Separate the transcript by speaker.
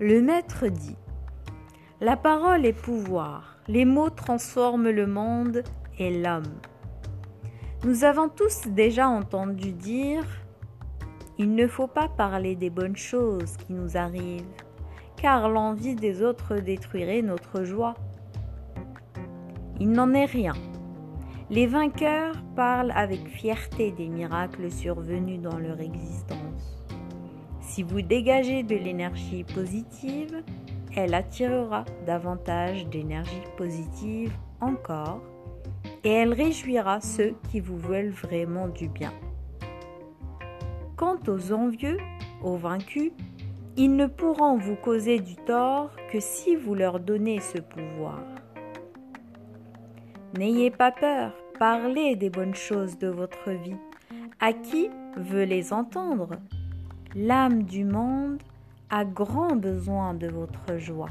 Speaker 1: Le maître dit La parole est pouvoir, les mots transforment le monde et l'homme. Nous avons tous déjà entendu dire Il ne faut pas parler des bonnes choses qui nous arrivent, car l'envie des autres détruirait notre joie. Il n'en est rien. Les vainqueurs parlent avec fierté des miracles survenus dans leur existence. Si vous dégagez de l'énergie positive, elle attirera davantage d'énergie positive encore et elle réjouira ceux qui vous veulent vraiment du bien. Quant aux envieux, aux vaincus, ils ne pourront vous causer du tort que si vous leur donnez ce pouvoir. N'ayez pas peur, parlez des bonnes choses de votre vie. À qui veut les entendre? L'âme du monde a grand besoin de votre joie.